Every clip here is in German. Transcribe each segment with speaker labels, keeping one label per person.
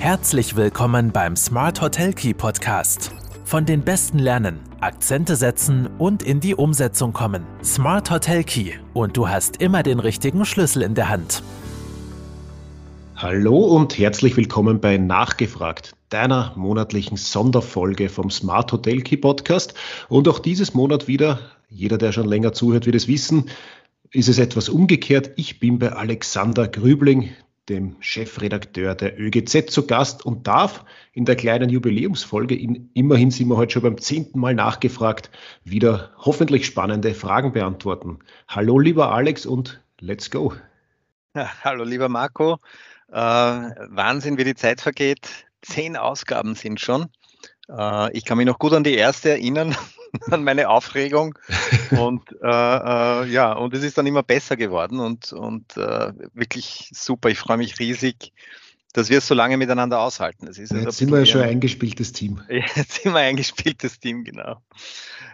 Speaker 1: Herzlich willkommen beim Smart Hotel Key Podcast. Von den Besten lernen, Akzente setzen und in die Umsetzung kommen. Smart Hotel Key und du hast immer den richtigen Schlüssel in der Hand.
Speaker 2: Hallo und herzlich willkommen bei Nachgefragt, deiner monatlichen Sonderfolge vom Smart Hotel Key Podcast. Und auch dieses Monat wieder, jeder, der schon länger zuhört, wird es wissen, ist es etwas umgekehrt. Ich bin bei Alexander Grübling, dem Chefredakteur der ÖGZ, zu Gast und darf in der kleinen Jubiläumsfolge, in, immerhin sind wir heute schon beim zehnten Mal nachgefragt, wieder hoffentlich spannende Fragen beantworten. Hallo lieber Alex und let's go.
Speaker 3: Ja, hallo lieber Marco. Äh, Wahnsinn, wie die Zeit vergeht. Zehn Ausgaben sind schon. Äh, ich kann mich noch gut an die erste erinnern, an meine Aufregung. Und äh, äh, ja, und es ist dann immer besser geworden und, und äh, wirklich super. Ich freue mich riesig, dass wir es so lange miteinander aushalten. Das
Speaker 2: ist jetzt sind wir ja schon ein eingespieltes Team.
Speaker 3: Jetzt sind wir ein eingespieltes Team, genau.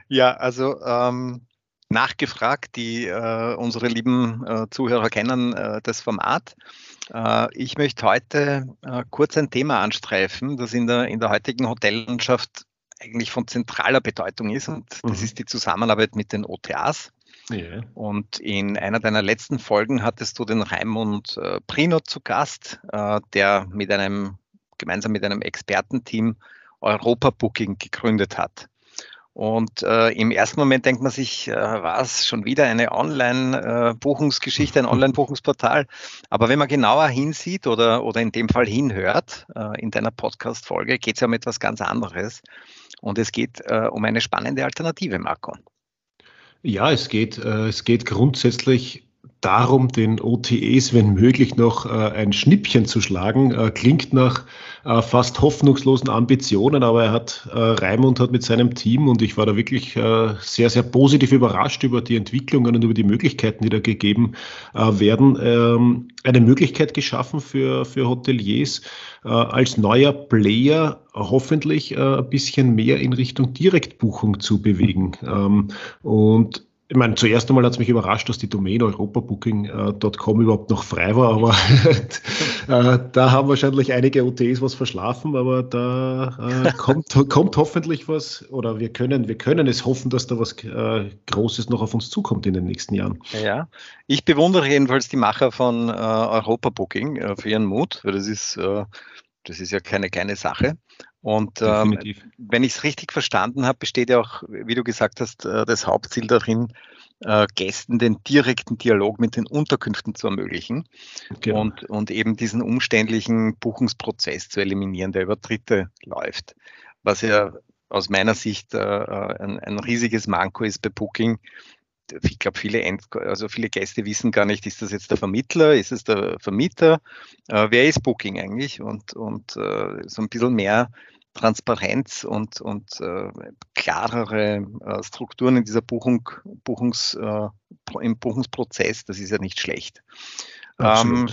Speaker 3: Ja, also ähm, nachgefragt, die äh, unsere lieben äh, Zuhörer kennen äh, das Format. Äh, ich möchte heute äh, kurz ein Thema anstreifen, das in der, in der heutigen Hotellandschaft eigentlich von zentraler Bedeutung ist und das mhm. ist die Zusammenarbeit mit den OTAs. Yeah. Und in einer deiner letzten Folgen hattest du den Raimund äh, Prino zu Gast, der mit einem, gemeinsam mit einem Expertenteam Europa Booking gegründet hat. Und äh, im ersten Moment denkt man sich, äh, was, schon wieder eine Online-Buchungsgeschichte, ein Online-Buchungsportal. Aber wenn man genauer hinsieht oder, oder in dem Fall hinhört, äh, in deiner Podcast-Folge, geht es ja um etwas ganz anderes. Und es geht äh, um eine spannende Alternative, Marco.
Speaker 2: Ja, es geht, äh, es geht grundsätzlich darum, den OTEs, wenn möglich, noch äh, ein Schnippchen zu schlagen. Äh, klingt nach äh, fast hoffnungslosen Ambitionen, aber er hat, Raimund hat mit seinem Team und ich war da wirklich sehr, sehr positiv überrascht über die Entwicklungen und über die Möglichkeiten, die da gegeben werden, ähm, eine Möglichkeit geschaffen für, für Hoteliers als neuer Player hoffentlich ein bisschen mehr in Richtung Direktbuchung zu bewegen. Ähm, und ich meine, zuerst einmal hat es mich überrascht, dass die Domain europabooking.com überhaupt noch frei war, aber äh, da haben wahrscheinlich einige OTs was verschlafen, aber da äh, kommt, kommt hoffentlich was, oder wir können, wir können es hoffen, dass da was äh, Großes noch auf uns zukommt in den nächsten Jahren.
Speaker 3: Ja, ich bewundere jedenfalls die Macher von äh, Europabooking äh, für ihren Mut, weil das ist, äh, das ist ja keine kleine Sache. Und ähm, wenn ich es richtig verstanden habe, besteht ja auch, wie du gesagt hast, äh, das Hauptziel darin, äh, Gästen den direkten Dialog mit den Unterkünften zu ermöglichen genau. und, und eben diesen umständlichen Buchungsprozess zu eliminieren, der über Dritte läuft. Was ja aus meiner Sicht äh, äh ein, ein riesiges Manko ist bei Booking, ich glaube, viele, End also viele Gäste wissen gar nicht, ist das jetzt der Vermittler, ist es der Vermieter, äh, wer ist Booking eigentlich? Und, und äh, so ein bisschen mehr Transparenz und, und äh, klarere äh, Strukturen in dieser Buchung, Buchungs, äh, im Buchungsprozess, das ist ja nicht schlecht. Ähm,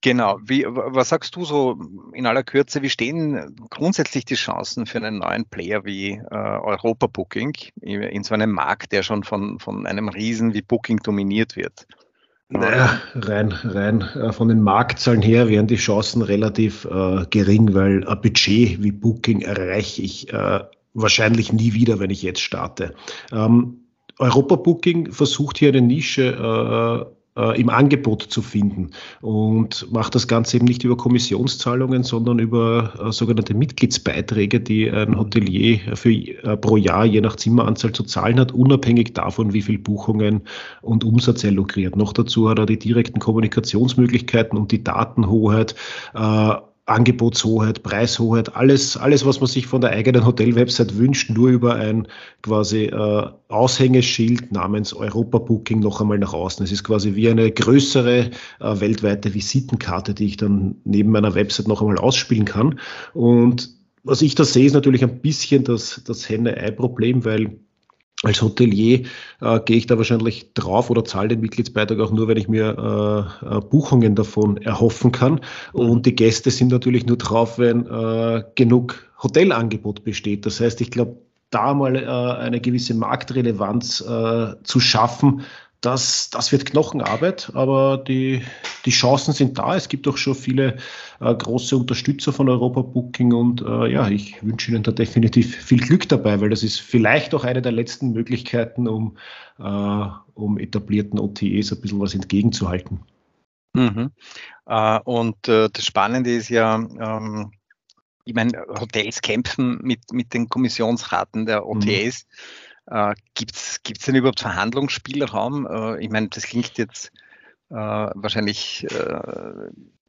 Speaker 3: genau. Wie, was sagst du so in aller Kürze? Wie stehen grundsätzlich die Chancen für einen neuen Player wie äh, Europa Booking in so einem Markt, der schon von, von einem Riesen wie Booking dominiert wird?
Speaker 2: Naja, rein, rein äh, von den Marktzahlen her wären die Chancen relativ äh, gering, weil ein Budget wie Booking erreiche ich äh, wahrscheinlich nie wieder, wenn ich jetzt starte. Ähm, Europa Booking versucht hier eine Nische äh, äh, im Angebot zu finden und macht das Ganze eben nicht über Kommissionszahlungen, sondern über äh, sogenannte Mitgliedsbeiträge, die ein Hotelier für, äh, pro Jahr je nach Zimmeranzahl zu zahlen hat, unabhängig davon, wie viel Buchungen und Umsatz er lukriert. Noch dazu hat er die direkten Kommunikationsmöglichkeiten und die Datenhoheit. Angebotshoheit, Preishoheit, alles, alles, was man sich von der eigenen Hotel-Website wünscht, nur über ein quasi äh, Aushängeschild namens Europa Booking noch einmal nach außen. Es ist quasi wie eine größere äh, weltweite Visitenkarte, die ich dann neben meiner Website noch einmal ausspielen kann. Und was ich da sehe, ist natürlich ein bisschen das, das Henne-Ei-Problem, weil als Hotelier äh, gehe ich da wahrscheinlich drauf oder zahle den Mitgliedsbeitrag auch nur, wenn ich mir äh, äh, Buchungen davon erhoffen kann. Und die Gäste sind natürlich nur drauf, wenn äh, genug Hotelangebot besteht. Das heißt, ich glaube, da mal äh, eine gewisse Marktrelevanz äh, zu schaffen, das, das wird Knochenarbeit, aber die, die Chancen sind da. Es gibt auch schon viele äh, große Unterstützer von Europa Booking und äh, ja, ich wünsche Ihnen da definitiv viel Glück dabei, weil das ist vielleicht auch eine der letzten Möglichkeiten, um, äh, um etablierten OTEs ein bisschen was entgegenzuhalten.
Speaker 3: Mhm. Äh, und äh, das Spannende ist ja, ähm, ich meine, Hotels kämpfen mit, mit den Kommissionsraten der OTAs. Mhm. Äh, Gibt es denn überhaupt Verhandlungsspielraum? Äh, ich meine, das klingt jetzt äh, wahrscheinlich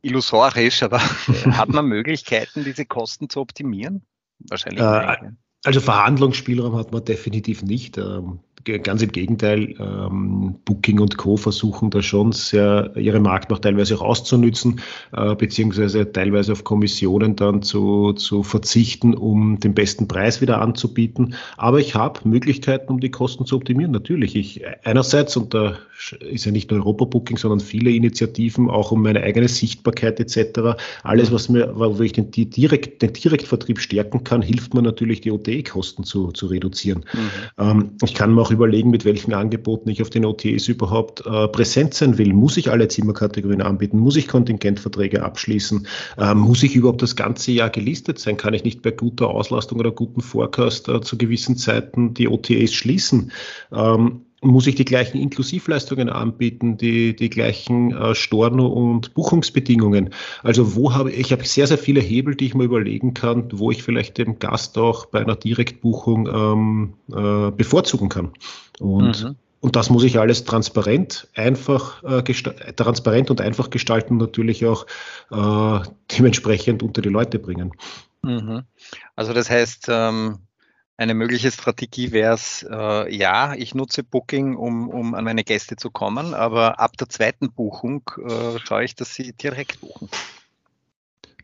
Speaker 3: illusorisch, aber hat man Möglichkeiten, diese Kosten zu optimieren?
Speaker 2: Wahrscheinlich nicht. Also Verhandlungsspielraum hat man definitiv nicht. Ähm, ganz im Gegenteil, ähm, Booking und Co. versuchen da schon sehr ihre Marktmacht teilweise auch auszunützen, äh, beziehungsweise teilweise auf Kommissionen dann zu, zu verzichten, um den besten Preis wieder anzubieten. Aber ich habe Möglichkeiten, um die Kosten zu optimieren. Natürlich, ich einerseits, und da ist ja nicht nur Europa Booking, sondern viele Initiativen, auch um meine eigene Sichtbarkeit etc. Alles, was mir, wo ich den, direkt, den Direktvertrieb stärken kann, hilft mir natürlich, die OTE-Kosten zu, zu reduzieren. Mhm. Ähm, ich kann mir auch überlegen, mit welchen Angeboten ich auf den OTs überhaupt äh, präsent sein will. Muss ich alle Zimmerkategorien anbieten? Muss ich Kontingentverträge abschließen? Äh, muss ich überhaupt das ganze Jahr gelistet sein? Kann ich nicht bei guter Auslastung oder guten Forecast äh, zu gewissen Zeiten die OTAs schließen? Ähm, muss ich die gleichen Inklusivleistungen anbieten, die, die gleichen äh, Storno- und Buchungsbedingungen. Also wo habe ich, ich habe sehr, sehr viele Hebel, die ich mir überlegen kann, wo ich vielleicht den Gast auch bei einer Direktbuchung ähm, äh, bevorzugen kann. Und mhm. Und das muss ich alles transparent, einfach, äh, transparent und einfach gestalten, und natürlich auch äh, dementsprechend unter die Leute bringen.
Speaker 3: Mhm. Also das heißt, ähm, eine mögliche Strategie wäre es, äh, ja, ich nutze Booking, um, um an meine Gäste zu kommen, aber ab der zweiten Buchung äh, schaue ich, dass sie direkt buchen.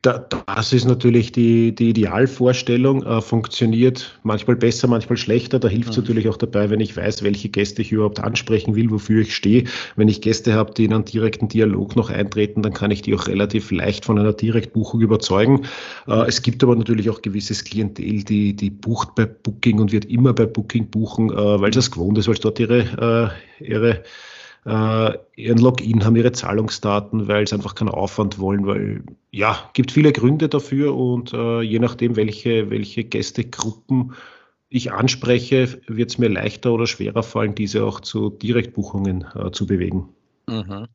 Speaker 2: Da, das ist natürlich die, die Idealvorstellung, äh, funktioniert manchmal besser, manchmal schlechter. Da hilft es mhm. natürlich auch dabei, wenn ich weiß, welche Gäste ich überhaupt ansprechen will, wofür ich stehe. Wenn ich Gäste habe, die in einen direkten Dialog noch eintreten, dann kann ich die auch relativ leicht von einer Direktbuchung überzeugen. Äh, es gibt aber natürlich auch gewisses Klientel, die, die bucht bei Booking und wird immer bei Booking buchen, äh, weil es das gewohnt ist, weil es dort ihre, äh, ihre äh, ihren Login, haben ihre Zahlungsdaten, weil sie einfach keinen Aufwand wollen, weil ja, gibt viele Gründe dafür und äh, je nachdem, welche, welche Gästegruppen ich anspreche, wird es mir leichter oder schwerer fallen, diese auch zu Direktbuchungen äh, zu bewegen.
Speaker 3: Mhm.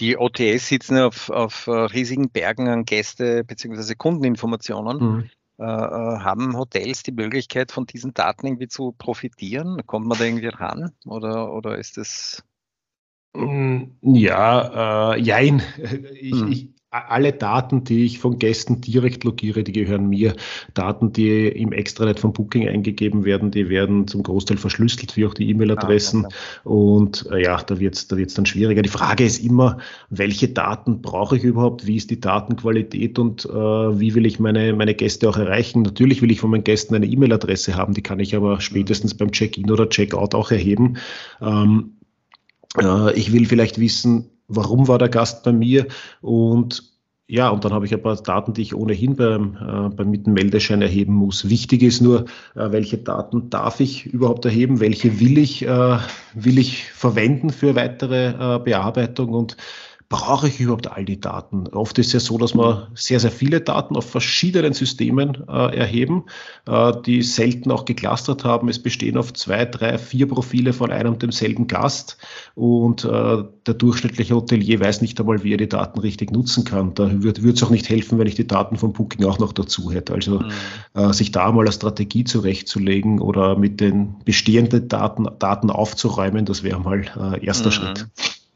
Speaker 3: Die OTS sitzen auf, auf äh, riesigen Bergen an Gäste- bzw. Kundeninformationen. Mhm. Äh, äh, haben Hotels die Möglichkeit, von diesen Daten irgendwie zu profitieren? Kommt man da irgendwie ran oder, oder ist das
Speaker 2: ja, äh, jein. Ich, hm. ich, alle Daten, die ich von Gästen direkt logiere, die gehören mir. Daten, die im Extranet von Booking eingegeben werden, die werden zum Großteil verschlüsselt, wie auch die E-Mail-Adressen. Ah, okay. Und äh, ja, da wird es da wird's dann schwieriger. Die Frage ist immer, welche Daten brauche ich überhaupt? Wie ist die Datenqualität und äh, wie will ich meine, meine Gäste auch erreichen? Natürlich will ich von meinen Gästen eine E-Mail-Adresse haben, die kann ich aber spätestens beim Check-in oder Check-out auch erheben. Ähm, äh, ich will vielleicht wissen, warum war der Gast bei mir? Und ja, und dann habe ich ein paar Daten, die ich ohnehin beim, äh, beim mit dem Meldeschein erheben muss. Wichtig ist nur, äh, welche Daten darf ich überhaupt erheben, welche will ich, äh, will ich verwenden für weitere äh, Bearbeitung? Und brauche ich überhaupt all die Daten? Oft ist es ja so, dass wir sehr, sehr viele Daten auf verschiedenen Systemen äh, erheben, äh, die selten auch geclustert haben. Es bestehen auf zwei, drei, vier Profile von einem und demselben Gast und äh, der durchschnittliche Hotelier weiß nicht einmal, wie er die Daten richtig nutzen kann. Da würde es auch nicht helfen, wenn ich die Daten vom Booking auch noch dazu hätte. Also mhm. Äh, sich da mal eine Strategie zurechtzulegen oder mit den bestehenden Daten, Daten aufzuräumen, das wäre mal äh, erster mhm. Schritt.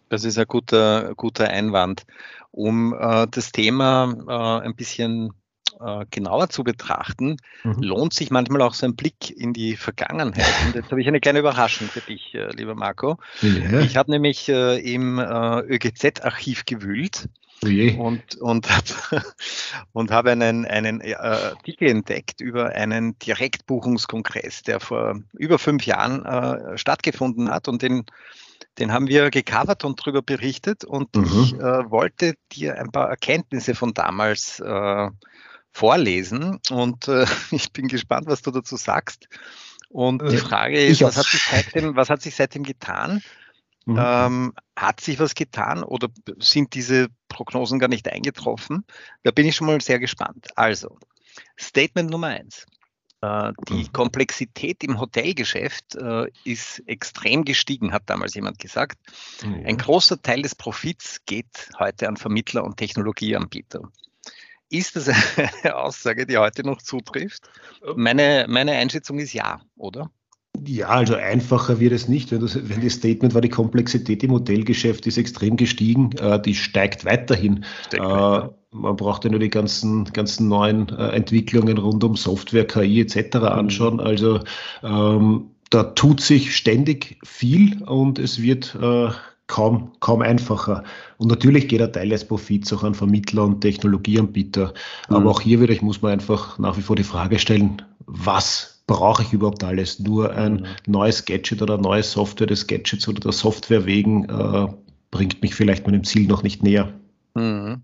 Speaker 3: Das ist ein guter, guter Einwand. Um äh, das Thema äh, ein bisschen äh, genauer zu betrachten, mhm. lohnt sich manchmal auch so ein Blick in die Vergangenheit. Und jetzt habe ich eine kleine Überraschung für dich, äh, lieber Marco. Ja. Ich habe nämlich äh, im äh, ÖGZ-Archiv gewühlt. Oh und, und habe und hab einen, einen Artikel entdeckt über einen Direktbuchungskongress, der vor über fünf Jahren stattgefunden hat und den den haben wir gecovert und darüber berichtet und mhm. ich äh, wollte dir ein paar Erkenntnisse von damals äh, vorlesen und äh, ich bin gespannt, was du dazu sagst. Und die äh, Frage ist, was hat, sich seitdem, was hat sich seitdem getan? Mhm. Ähm, hat sich was getan oder sind diese Prognosen gar nicht eingetroffen? Da bin ich schon mal sehr gespannt. Also, Statement Nummer eins. Äh, die mhm. Komplexität im Hotelgeschäft äh, ist extrem gestiegen, hat damals jemand gesagt. Ein großer Teil des Profits geht heute an Vermittler und Technologieanbieter. Ist das eine Aussage, die heute noch zutrifft? Meine, meine Einschätzung ist ja, oder?
Speaker 2: Ja, also einfacher wird es nicht. Wenn das, wenn das Statement war, die Komplexität im Modellgeschäft ist extrem gestiegen, äh, die steigt weiterhin. Steigt äh, weiter. Man braucht ja nur die ganzen, ganzen neuen äh, Entwicklungen rund um Software, KI etc. Mhm. anschauen. Also ähm, da tut sich ständig viel und es wird äh, kaum, kaum einfacher. Und natürlich geht ein Teil des Profits auch an Vermittler und Technologieanbieter. Mhm. Aber auch hier wieder, ich muss mir einfach nach wie vor die Frage stellen, was brauche ich überhaupt alles? Nur ein mhm. neues Gadget oder neue Software des Gadgets oder der Software wegen äh, bringt mich vielleicht meinem Ziel noch nicht näher.
Speaker 3: Mhm.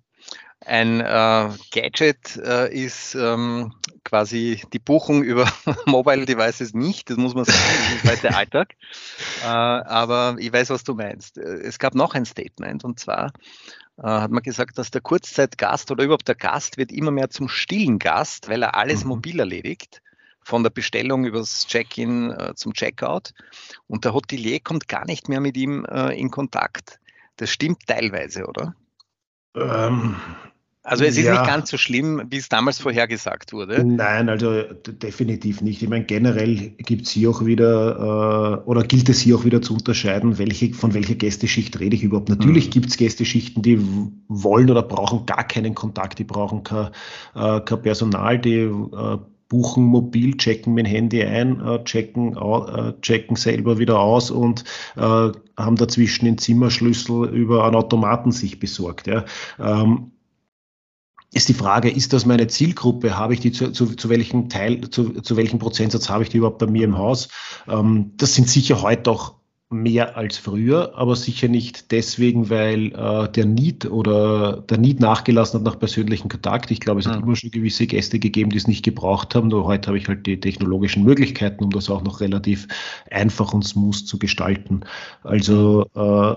Speaker 3: Ein äh, Gadget äh, ist ähm, quasi die Buchung über Mobile Devices nicht, das muss man sagen, das ist heute der Alltag. Äh, aber ich weiß, was du meinst. Es gab noch ein Statement und zwar äh, hat man gesagt, dass der Kurzzeitgast oder überhaupt der Gast wird immer mehr zum stillen Gast, weil er alles mhm. mobil erledigt von der Bestellung übers Check-in äh, zum Checkout. Und der Hotelier kommt gar nicht mehr mit ihm äh, in Kontakt. Das stimmt teilweise, oder? Ähm, also es ist ja. nicht ganz so schlimm, wie es damals vorhergesagt wurde.
Speaker 2: Nein, also definitiv nicht. Ich meine, generell gibt es hier auch wieder, äh, oder gilt es hier auch wieder zu unterscheiden, welche, von welcher Gästeschicht rede ich überhaupt. Natürlich mhm. gibt es Gästeschichten, die wollen oder brauchen gar keinen Kontakt, die brauchen kein, äh, kein Personal, die äh, buchen mobil, checken mein Handy ein, äh, checken, äh, checken selber wieder aus und äh, haben dazwischen den Zimmerschlüssel über einen Automaten sich besorgt. Ja. Ähm, ist die Frage, ist das meine Zielgruppe? Habe ich die zu, zu, zu welchem Teil, zu, zu welchem Prozentsatz habe ich die überhaupt bei mir im Haus? Ähm, das sind sicher heute auch mehr als früher, aber sicher nicht deswegen, weil äh, der Need oder der Need nachgelassen hat nach persönlichem Kontakt. Ich glaube, es hat mhm. immer schon gewisse Gäste gegeben, die es nicht gebraucht haben. Nur heute habe ich halt die technologischen Möglichkeiten, um das auch noch relativ einfach und smooth zu gestalten. Also äh,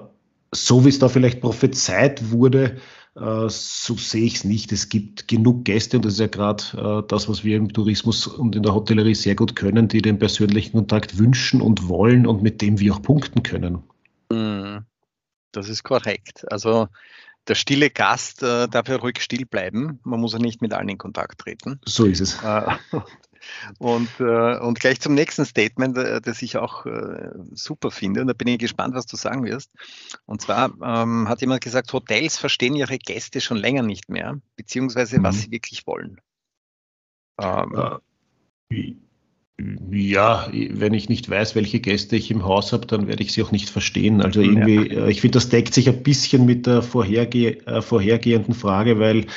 Speaker 2: so wie es da vielleicht prophezeit wurde, so sehe ich es nicht. Es gibt genug Gäste und das ist ja gerade äh, das, was wir im Tourismus und in der Hotellerie sehr gut können, die den persönlichen Kontakt wünschen und wollen und mit dem wir auch punkten können.
Speaker 3: Mhm. Das ist korrekt. Also der stille Gast äh, darf ja ruhig still bleiben. Man muss ja nicht mit allen in Kontakt treten.
Speaker 2: So ist es. Äh,
Speaker 3: und, äh, und gleich zum nächsten Statement, äh, das ich auch äh, super finde, und da bin ich gespannt, was du sagen wirst. Und zwar ähm, hat jemand gesagt, Hotels verstehen ihre Gäste schon länger nicht mehr, beziehungsweise was mhm. sie wirklich wollen.
Speaker 2: Ähm, ja, wenn ich nicht weiß, welche Gäste ich im Haus habe, dann werde ich sie auch nicht verstehen. Also irgendwie, ja. Äh, ich finde, das deckt sich ein bisschen mit der vorherge äh, vorhergehenden Frage, weil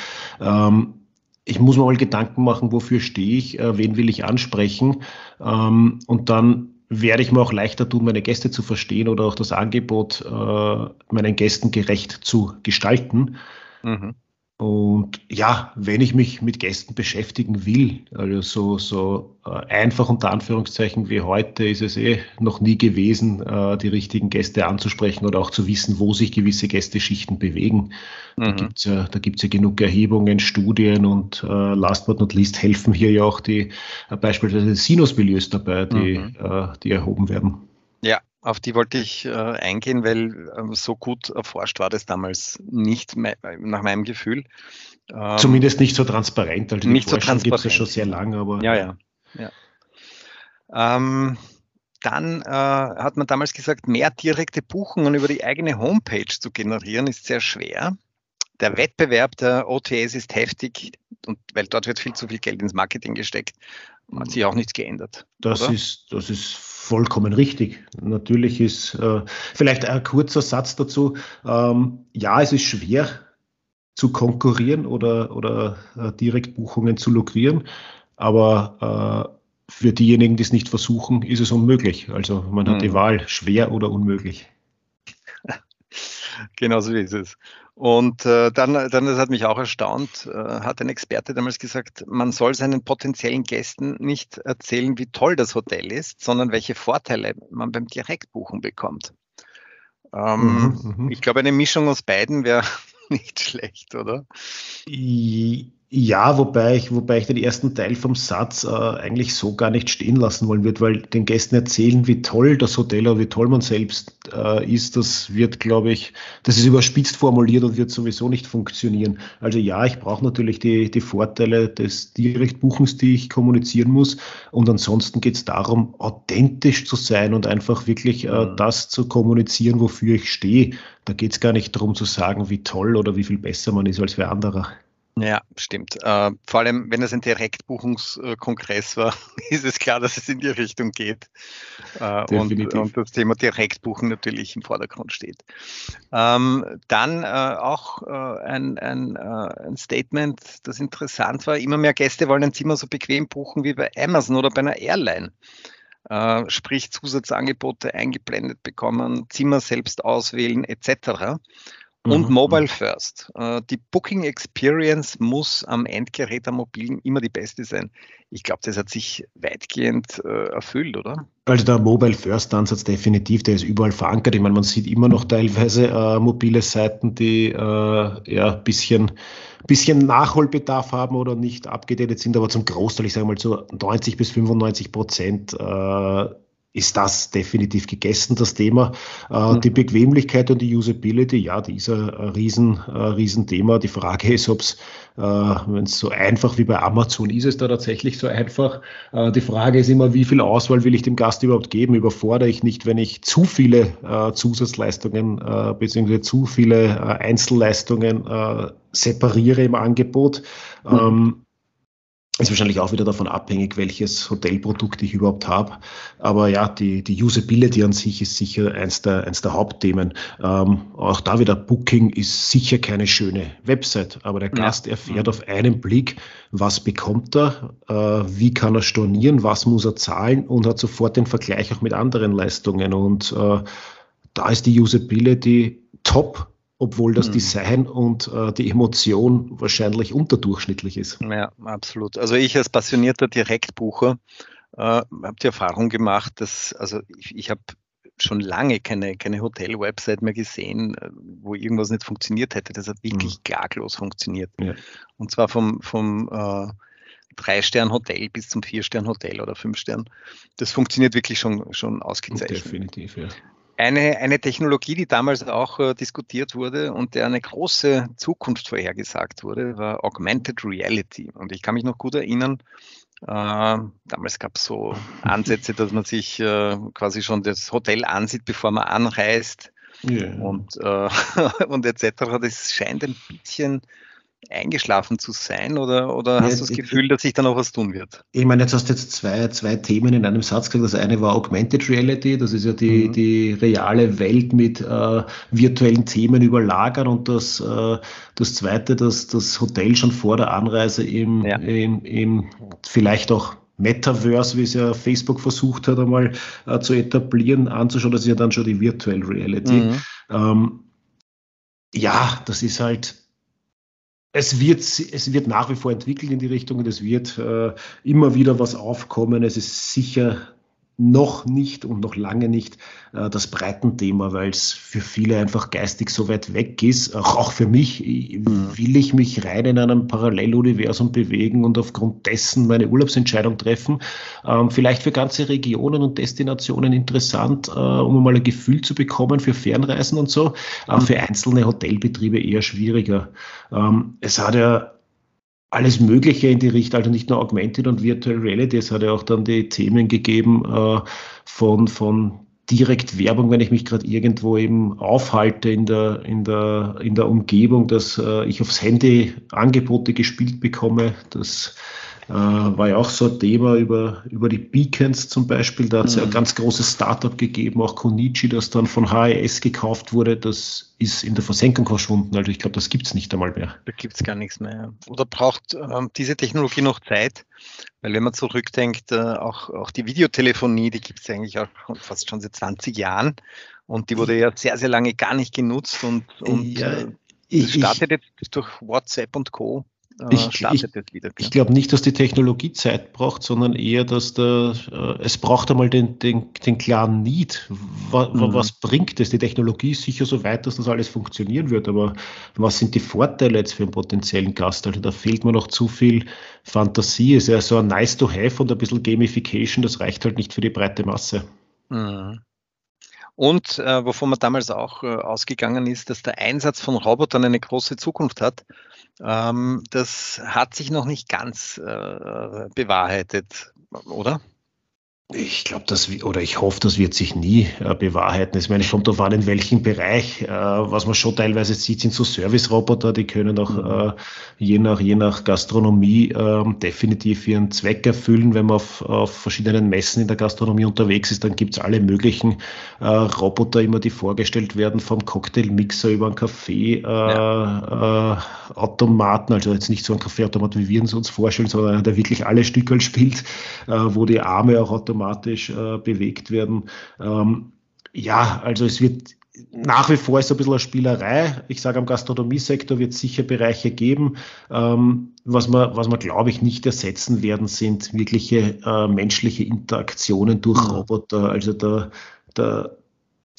Speaker 2: ähm, ich muss mir mal Gedanken machen, wofür stehe ich, äh, wen will ich ansprechen ähm, und dann werde ich mir auch leichter tun, meine Gäste zu verstehen oder auch das Angebot äh, meinen Gästen gerecht zu gestalten. Mhm. Und ja, wenn ich mich mit Gästen beschäftigen will, also so, so äh, einfach unter Anführungszeichen wie heute ist es eh noch nie gewesen, äh, die richtigen Gäste anzusprechen oder auch zu wissen, wo sich gewisse Gästeschichten bewegen. Mhm. Da gibt's ja, da gibt's ja genug Erhebungen, Studien und äh, last but not least helfen hier ja auch die beispielsweise Sinusmilieus dabei, die, mhm. die erhoben werden.
Speaker 3: Auf die wollte ich äh, eingehen, weil ähm, so gut erforscht war das damals nicht, me nach meinem Gefühl.
Speaker 2: Ähm, Zumindest nicht so transparent.
Speaker 3: Also nicht so transparent.
Speaker 2: gibt es ja schon sehr lange, aber.
Speaker 3: Ja, ja. ja. Ähm, dann äh, hat man damals gesagt, mehr direkte Buchungen über die eigene Homepage zu generieren, ist sehr schwer. Der Wettbewerb der OTS ist heftig und weil dort wird viel zu viel Geld ins Marketing gesteckt, hat sich auch nichts geändert.
Speaker 2: Das ist, das ist vollkommen richtig. Natürlich ist äh, vielleicht ein kurzer Satz dazu. Ähm, ja, es ist schwer zu konkurrieren oder, oder äh, Direktbuchungen zu lukrieren, aber äh, für diejenigen, die es nicht versuchen, ist es unmöglich. Also man hat mhm. die Wahl, schwer oder unmöglich.
Speaker 3: genau so ist es. Und äh, dann, dann, das hat mich auch erstaunt, äh, hat ein Experte damals gesagt, man soll seinen potenziellen Gästen nicht erzählen, wie toll das Hotel ist, sondern welche Vorteile man beim Direktbuchen bekommt. Ähm, mhm, mhm. ich glaube, eine Mischung aus beiden wäre nicht schlecht, oder?
Speaker 2: Ja, wobei ich, wobei ich den ersten Teil vom Satz äh, eigentlich so gar nicht stehen lassen wollen würde, weil den Gästen erzählen, wie toll das Hotel oder wie toll man selbst äh, ist, das wird, glaube ich, das ist überspitzt formuliert und wird sowieso nicht funktionieren. Also ja, ich brauche natürlich die, die Vorteile des Direktbuchens, die ich kommunizieren muss. Und ansonsten geht es darum, authentisch zu sein und einfach wirklich äh, mhm. das zu kommunizieren, wofür ich stehe. Da geht es gar nicht darum zu sagen, wie toll oder wie viel besser man ist als wer anderer.
Speaker 3: Ja, stimmt. Äh, vor allem, wenn es ein Direktbuchungskongress war, ist es klar, dass es in die Richtung geht. Äh, und, und, das Thema Direktbuchen natürlich im Vordergrund steht. Ähm, dann äh, auch äh, ein, ein, ein, Statement, das interessant war. Immer mehr Gäste wollen ein Zimmer so bequem buchen wie bei Amazon oder bei einer Airline. Sprich Zusatzangebote eingeblendet bekommen, Zimmer selbst auswählen etc und mhm. Mobile First. Äh, die Booking Experience muss am Endgerät am mobilen immer die beste sein. Ich glaube, das hat sich weitgehend äh, erfüllt, oder?
Speaker 2: Also der Mobile First Ansatz definitiv, der ist überall verankert. Ich meine, man sieht immer noch teilweise äh, mobile Seiten, die äh, ja ein bisschen, bisschen Nachholbedarf haben oder nicht abgedatet sind, aber zum Großteil, ich sage mal so 90 bis 95 Prozent äh, ist das definitiv gegessen, das Thema. Mhm. Die Bequemlichkeit und die Usability, ja, die ist ein, riesen, Riesenthema. Die Frage ist, ob es, äh, wenn es so einfach wie bei Amazon ist, es da tatsächlich so einfach. Äh, die Frage ist immer, wie viel Auswahl will ich dem Gast überhaupt geben? Überfordere ich nicht, wenn ich zu viele Zusatzleistungen bzw. zu viele Einzelleistungen äh, separiere im Angebot? Mhm. Ähm, ist wahrscheinlich auch wieder davon abhängig, welches Hotelprodukt ich überhaupt habe. Aber ja, die, die Usability an sich ist sicher eins der, eins der Hauptthemen. Ähm, auch da wieder Booking ist sicher keine schöne Website, aber der Gast ja. erfährt auf einen Blick, was bekommt er, äh, wie kann er stornieren, was muss er zahlen und hat sofort den Vergleich auch mit anderen Leistungen. Und äh, da ist die Usability top obwohl das mhm. Design und äh, die Emotion wahrscheinlich unterdurchschnittlich ist.
Speaker 3: Ja, absolut. Also ich als passionierter Direktbucher äh, habe die Erfahrung gemacht, dass, also ich, ich habe schon lange keine, keine Hotel-Website mehr gesehen, äh, wo irgendwas nicht funktioniert hätte. Das hat wirklich mhm. klaglos funktioniert. Ja. Und zwar vom, vom äh, Drei-Stern-Hotel bis zum Vier-Stern-Hotel oder Fünf-Stern. Das funktioniert wirklich schon, schon ausgezeichnet.
Speaker 2: Definitiv, ja.
Speaker 3: Eine, eine Technologie, die damals auch äh, diskutiert wurde und der eine große Zukunft vorhergesagt wurde, war Augmented Reality. Und ich kann mich noch gut erinnern, äh, damals gab es so Ansätze, dass man sich äh, quasi schon das Hotel ansieht, bevor man anreist. Yeah. Und, äh, und etc. Das scheint ein bisschen eingeschlafen zu sein oder, oder hast ja, du das Gefühl, dass sich da noch was tun wird?
Speaker 2: Ich meine, jetzt hast du jetzt zwei, zwei Themen in einem Satz gesagt. Das eine war Augmented Reality, das ist ja die, mhm. die reale Welt mit äh, virtuellen Themen überlagern und das, äh, das zweite, dass das Hotel schon vor der Anreise im, ja. im, im vielleicht auch Metaverse, wie es ja Facebook versucht hat, einmal äh, zu etablieren, anzuschauen, das ist ja dann schon die Virtual Reality. Mhm. Ähm, ja, das ist halt es wird, es wird nach wie vor entwickelt in die Richtung und es wird äh, immer wieder was aufkommen. Es ist sicher noch nicht und noch lange nicht äh, das Breitenthema, weil es für viele einfach geistig so weit weg ist. Auch, auch für mich mhm. will ich mich rein in einem Paralleluniversum bewegen und aufgrund dessen meine Urlaubsentscheidung treffen. Ähm, vielleicht für ganze Regionen und Destinationen interessant, äh, um mal ein Gefühl zu bekommen für Fernreisen und so. Äh. Für einzelne Hotelbetriebe eher schwieriger. Ähm, es hat ja alles Mögliche in die Richtung, also nicht nur Augmented und Virtual Reality, es hat ja auch dann die Themen gegeben äh, von, von direkt Werbung, wenn ich mich gerade irgendwo eben aufhalte in der, in der, in der Umgebung, dass äh, ich aufs Handy Angebote gespielt bekomme, dass äh, war ja auch so ein Thema über, über die Beacons zum Beispiel. Da hat es mhm. ja ein ganz großes Startup gegeben, auch Konichi, das dann von HES gekauft wurde. Das ist in der Versenkung verschwunden. Also ich glaube, das gibt es nicht einmal mehr.
Speaker 3: Da gibt es gar nichts mehr. Oder braucht ähm, diese Technologie noch Zeit? Weil wenn man zurückdenkt, äh, auch, auch die Videotelefonie, die gibt es eigentlich auch fast schon seit 20 Jahren. Und die wurde ja sehr, sehr lange gar nicht genutzt und, und ja, äh, ich, startet jetzt durch WhatsApp und Co
Speaker 2: ich, startet ich, wieder. Ich glaube nicht, dass die Technologie Zeit braucht, sondern eher, dass der, äh, es braucht einmal den, den, den klaren Need. Was, mhm. was bringt es? Die Technologie ist sicher so weit, dass das alles funktionieren wird, aber was sind die Vorteile jetzt für einen potenziellen Gast? Also da fehlt mir noch zu viel Fantasie. Es ist ja so ein nice to have und ein bisschen Gamification, das reicht halt nicht für die breite Masse. Mhm.
Speaker 3: Und äh, wovon man damals auch äh, ausgegangen ist, dass der Einsatz von Robotern eine große Zukunft hat. Ähm, das hat sich noch nicht ganz äh, bewahrheitet, oder?
Speaker 2: Ich glaube, das oder ich hoffe, das wird sich nie äh, bewahrheiten. Ich meine, es kommt darauf an, in welchem Bereich. Äh, was man schon teilweise sieht, sind so Service-Roboter, die können auch mhm. äh, je nach je nach Gastronomie ähm, definitiv ihren Zweck erfüllen. Wenn man auf, auf verschiedenen Messen in der Gastronomie unterwegs ist, dann gibt es alle möglichen äh, Roboter immer, die vorgestellt werden, vom Cocktailmixer über einen Kaffeeautomaten, ja. also jetzt nicht so ein Kaffeeautomat, wie wir uns vorstellen, sondern einer, der wirklich alle Stückel spielt, wo die Arme auch automatisch automatisch äh, bewegt werden. Ähm, ja, also es wird nach wie vor ist ein bisschen eine Spielerei. Ich sage, am Gastronomiesektor wird es sicher Bereiche geben. Ähm, was wir, was wir glaube ich, nicht ersetzen werden, sind wirkliche äh, menschliche Interaktionen durch mhm. Roboter. Also da, da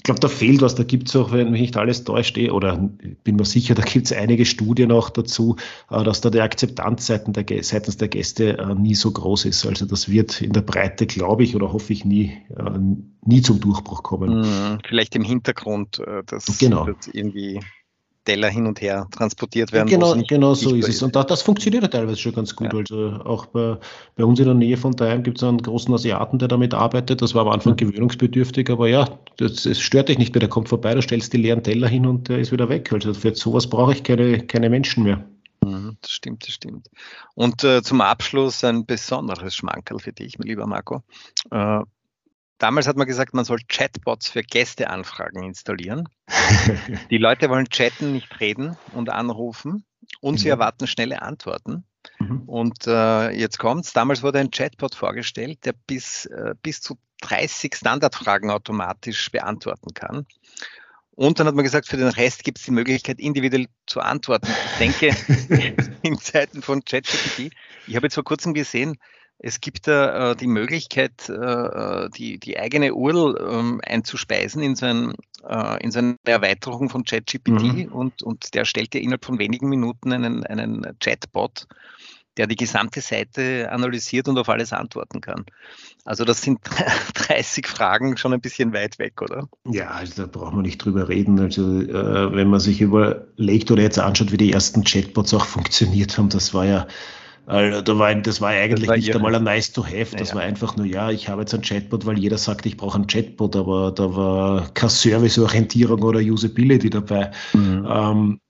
Speaker 2: ich glaube, da fehlt was. Da gibt es auch, wenn mich nicht alles täuscht, eh, oder bin mir sicher, da gibt es einige Studien auch dazu, äh, dass da die Akzeptanz seitens der, seitens der Gäste äh, nie so groß ist. Also das wird in der Breite, glaube ich, oder hoffe ich, nie, äh, nie zum Durchbruch kommen.
Speaker 3: Hm, vielleicht im Hintergrund, dass genau. das irgendwie Teller hin und her transportiert werden.
Speaker 2: Genau, genau so ist es. Und da, das funktioniert ja teilweise schon ganz gut. Ja. Also auch bei, bei, uns in der Nähe von daheim gibt es einen großen Asiaten, der damit arbeitet. Das war am Anfang mhm. gewöhnungsbedürftig, aber ja, das, das stört dich nicht mehr. Der kommt vorbei, du stellst die leeren Teller hin und der ist wieder weg. Also für sowas brauche ich keine, keine Menschen mehr.
Speaker 3: Mhm, das stimmt, das stimmt. Und äh, zum Abschluss ein besonderes Schmankerl für dich, mein lieber Marco. Äh, Damals hat man gesagt, man soll Chatbots für Gästeanfragen installieren. Die Leute wollen chatten, nicht reden und anrufen und mhm. sie erwarten schnelle Antworten. Mhm. Und äh, jetzt kommt's. Damals wurde ein Chatbot vorgestellt, der bis, äh, bis zu 30 Standardfragen automatisch beantworten kann. Und dann hat man gesagt, für den Rest gibt es die Möglichkeit, individuell zu antworten. Ich denke, in Zeiten von ChatGPT, ich habe jetzt vor kurzem gesehen, es gibt äh, die Möglichkeit, äh, äh die, die eigene URL ähm, einzuspeisen in so, ein, äh, in so eine Erweiterung von ChatGPT mhm. und, und der stellt dir innerhalb von wenigen Minuten einen, einen Chatbot, der die gesamte Seite analysiert und auf alles antworten kann. Also das sind 30 Fragen schon ein bisschen weit weg, oder?
Speaker 2: Ja, also da braucht man nicht drüber reden. Also äh, wenn man sich überlegt oder jetzt anschaut, wie die ersten Chatbots auch funktioniert haben, das war ja also da war, das war eigentlich das war nicht einmal ein nice to have. Das ja, war einfach nur, ja, ich habe jetzt ein Chatbot, weil jeder sagt, ich brauche ein Chatbot, aber da war keine Serviceorientierung oder Usability dabei. Mhm. Ähm,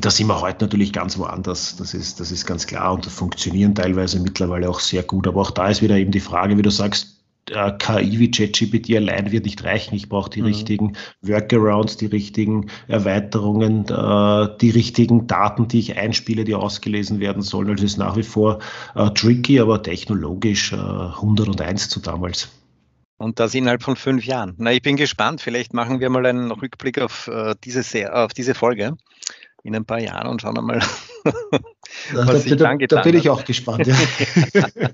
Speaker 2: da sind wir heute natürlich ganz woanders. Das ist, das ist ganz klar und funktionieren teilweise mittlerweile auch sehr gut. Aber auch da ist wieder eben die Frage, wie du sagst, äh, KI wie ChatGPT allein wird nicht reichen. Ich brauche die mhm. richtigen Workarounds, die richtigen Erweiterungen, äh, die richtigen Daten, die ich einspiele, die ausgelesen werden sollen. Also es ist nach wie vor äh, tricky, aber technologisch 101 zu damals.
Speaker 3: Und das innerhalb von fünf Jahren. Na, ich bin gespannt. Vielleicht machen wir mal einen Rückblick auf, diese, auf diese Folge in ein paar Jahren und schauen mal,
Speaker 2: was da, sich da, dann getan Da bin ich auch gespannt. Ja.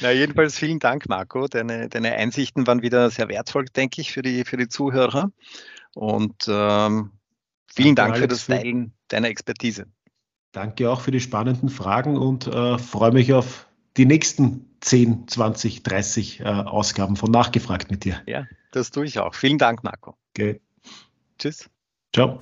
Speaker 3: Na, jedenfalls vielen Dank, Marco. Deine, deine Einsichten waren wieder sehr wertvoll, denke ich, für die, für die Zuhörer. Und ähm, vielen Dank, Dank für das Teilen deiner Expertise.
Speaker 2: Danke auch für die spannenden Fragen und äh, freue mich auf die nächsten 10, 20, 30 äh, Ausgaben von Nachgefragt mit dir.
Speaker 3: Ja, das tue ich auch. Vielen Dank, Marco.
Speaker 2: Okay.
Speaker 3: Tschüss.
Speaker 2: Ciao.